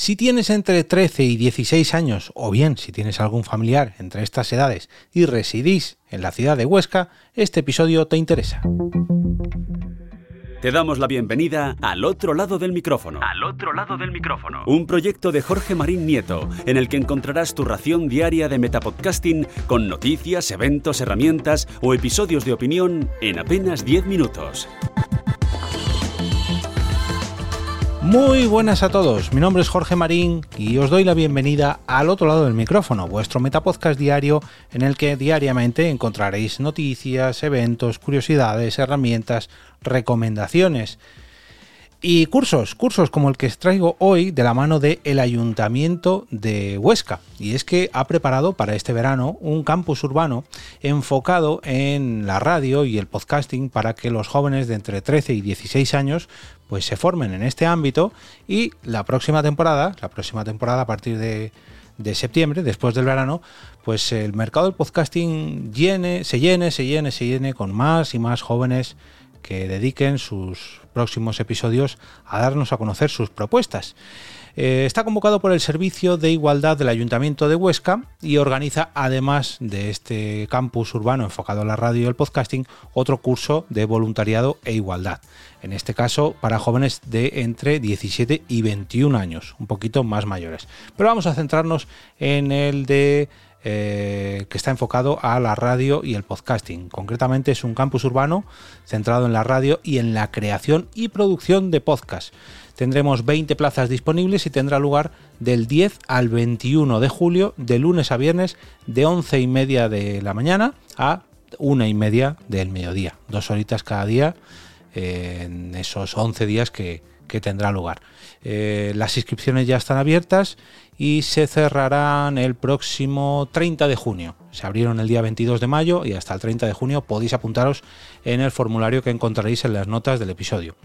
Si tienes entre 13 y 16 años, o bien si tienes algún familiar entre estas edades y residís en la ciudad de Huesca, este episodio te interesa. Te damos la bienvenida al otro lado del micrófono. Al otro lado del micrófono. Un proyecto de Jorge Marín Nieto, en el que encontrarás tu ración diaria de metapodcasting con noticias, eventos, herramientas o episodios de opinión en apenas 10 minutos. Muy buenas a todos, mi nombre es Jorge Marín y os doy la bienvenida al otro lado del micrófono, vuestro metapodcast diario en el que diariamente encontraréis noticias, eventos, curiosidades, herramientas, recomendaciones y cursos, cursos como el que os traigo hoy de la mano del el Ayuntamiento de Huesca. Y es que ha preparado para este verano un campus urbano enfocado en la radio y el podcasting para que los jóvenes de entre 13 y 16 años pues se formen en este ámbito y la próxima temporada, la próxima temporada a partir de, de septiembre, después del verano, pues el mercado del podcasting llene, se llene, se llene, se llene con más y más jóvenes que dediquen sus próximos episodios a darnos a conocer sus propuestas. Eh, está convocado por el Servicio de Igualdad del Ayuntamiento de Huesca y organiza, además de este campus urbano enfocado en la radio y el podcasting, otro curso de voluntariado e igualdad. En este caso, para jóvenes de entre 17 y 21 años, un poquito más mayores. Pero vamos a centrarnos en el de eh, que está enfocado a la radio y el podcasting. Concretamente es un campus urbano centrado en la radio y en la creación y producción de podcast. Tendremos 20 plazas disponibles y tendrá lugar del 10 al 21 de julio, de lunes a viernes, de 11 y media de la mañana a una y media del mediodía. Dos horitas cada día eh, en esos 11 días que, que tendrá lugar. Eh, las inscripciones ya están abiertas y se cerrarán el próximo 30 de junio. Se abrieron el día 22 de mayo y hasta el 30 de junio podéis apuntaros en el formulario que encontraréis en las notas del episodio.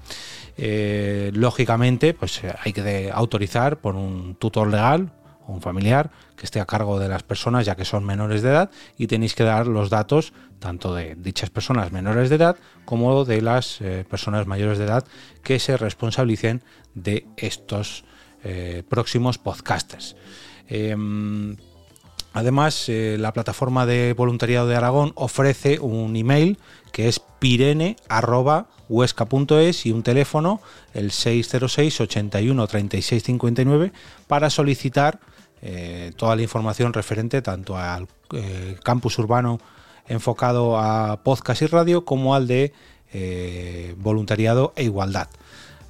Eh, lógicamente, pues hay que autorizar por un tutor legal un familiar que esté a cargo de las personas ya que son menores de edad y tenéis que dar los datos tanto de dichas personas menores de edad como de las eh, personas mayores de edad que se responsabilicen de estos eh, próximos podcasters. Em, además, eh, la plataforma de voluntariado de Aragón ofrece un email que es pirene.huesca.es y un teléfono, el 606 81 36 59, para solicitar eh, toda la información referente tanto al eh, campus urbano enfocado a podcast y radio como al de eh, voluntariado e igualdad.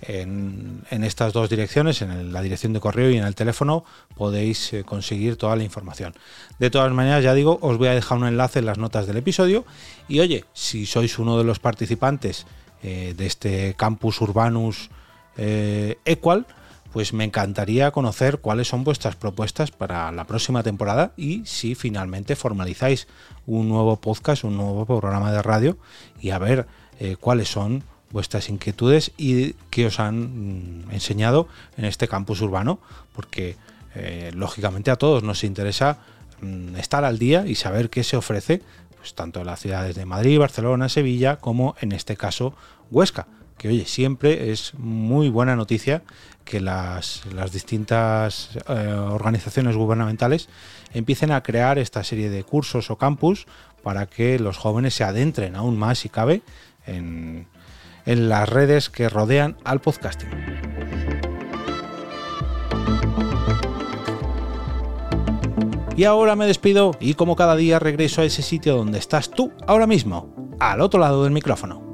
En, estas dos direcciones, en la dirección de correo y en el teléfono, podéis conseguir toda la información. De todas maneras, ya digo, os voy a dejar un enlace en las notas del episodio. Y oye, si sois uno de los participantes de este campus urbanus Equal, pues me encantaría conocer cuáles son vuestras propuestas para la próxima temporada y si finalmente formalizáis un nuevo podcast, un nuevo programa de radio y a ver eh, cuáles son vuestras inquietudes y qué os han mm, enseñado en este campus urbano, porque eh, lógicamente a todos nos interesa mm, estar al día y saber qué se ofrece, pues tanto en las ciudades de Madrid, Barcelona, Sevilla, como en este caso Huesca que oye, siempre es muy buena noticia que las, distintas eh, organizaciones gubernamentales empiecen a crear esta serie de cursos o campus para que los jóvenes se adentren aún más, si cabe, en, en las redes que rodean al podcasting. Y ahora me despido y como cada día regreso a ese sitio donde estás tú ahora mismo, al otro lado del micrófono.